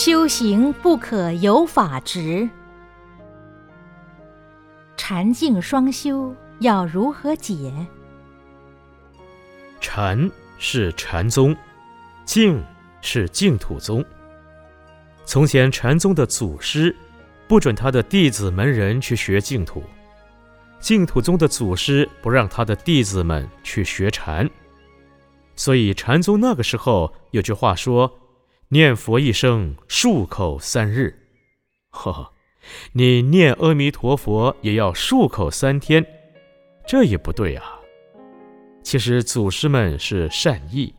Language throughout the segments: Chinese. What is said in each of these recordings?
修行不可有法执，禅净双修要如何解？禅是禅宗，净是净土宗。从前禅宗的祖师不准他的弟子门人去学净土，净土宗的祖师不让他的弟子们去学禅，所以禅宗那个时候有句话说。念佛一生，漱口三日。呵呵，你念阿弥陀佛也要漱口三天，这也不对啊。其实祖师们是善意，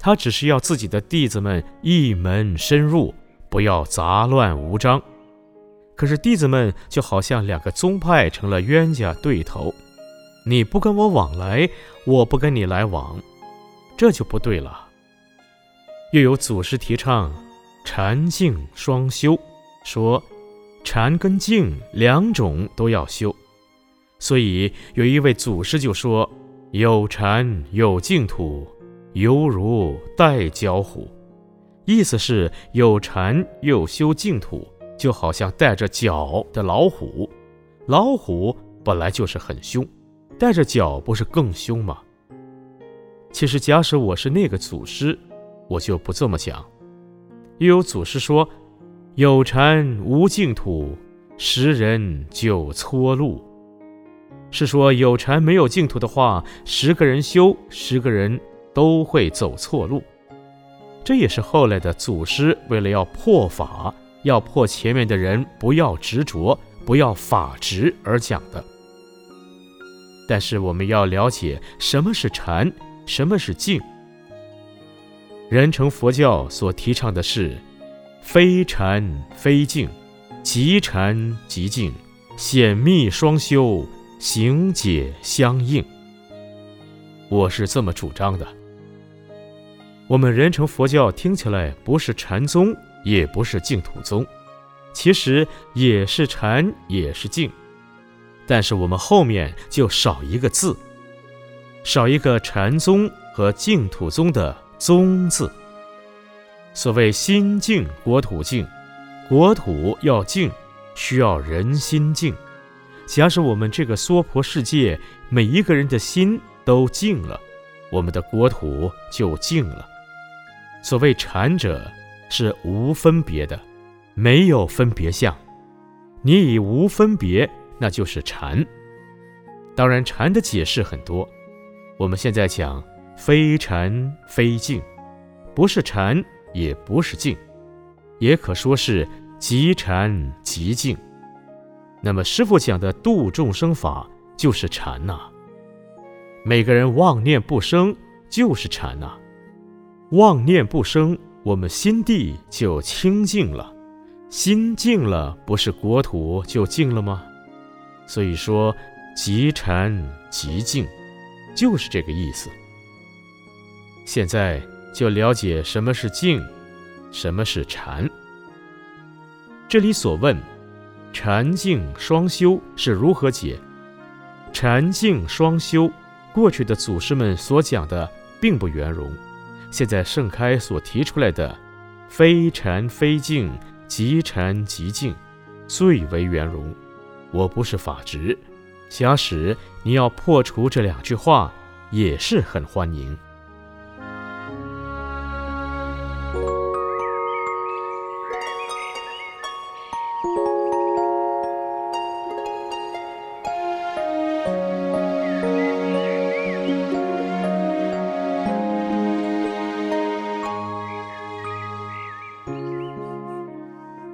他只是要自己的弟子们一门深入，不要杂乱无章。可是弟子们就好像两个宗派成了冤家对头，你不跟我往来，我不跟你来往，这就不对了。又有祖师提倡禅净双修，说禅跟净两种都要修，所以有一位祖师就说：“有禅有净土，犹如带脚虎。”意思是有禅又修净土，就好像带着脚的老虎。老虎本来就是很凶，带着脚不是更凶吗？其实，假使我是那个祖师。我就不这么讲。又有祖师说：“有禅无净土，十人就错路。”是说有禅没有净土的话，十个人修，十个人都会走错路。这也是后来的祖师为了要破法，要破前面的人不要执着，不要法执而讲的。但是我们要了解什么是禅，什么是净。人成佛教所提倡的是，非禅非净，即禅即净，显密双修，行解相应。我是这么主张的。我们人成佛教听起来不是禅宗，也不是净土宗，其实也是禅，也是净，但是我们后面就少一个字，少一个禅宗和净土宗的。宗字，所谓心静国土静，国土要静，需要人心静。假使我们这个娑婆世界每一个人的心都静了，我们的国土就静了。所谓禅者，是无分别的，没有分别相。你以无分别，那就是禅。当然，禅的解释很多，我们现在讲。非禅非净，不是禅也不是净，也可说是即禅即净。那么师傅讲的度众生法就是禅呐。每个人妄念不生就是禅呐。妄念不生，我们心地就清净了。心净了，不是国土就净了吗？所以说即禅即静，就是这个意思。现在就了解什么是静，什么是禅。这里所问，禅静双修是如何解？禅静双修，过去的祖师们所讲的并不圆融。现在盛开所提出来的，非禅非静，即禅即静，最为圆融。我不是法执，假使你要破除这两句话，也是很欢迎。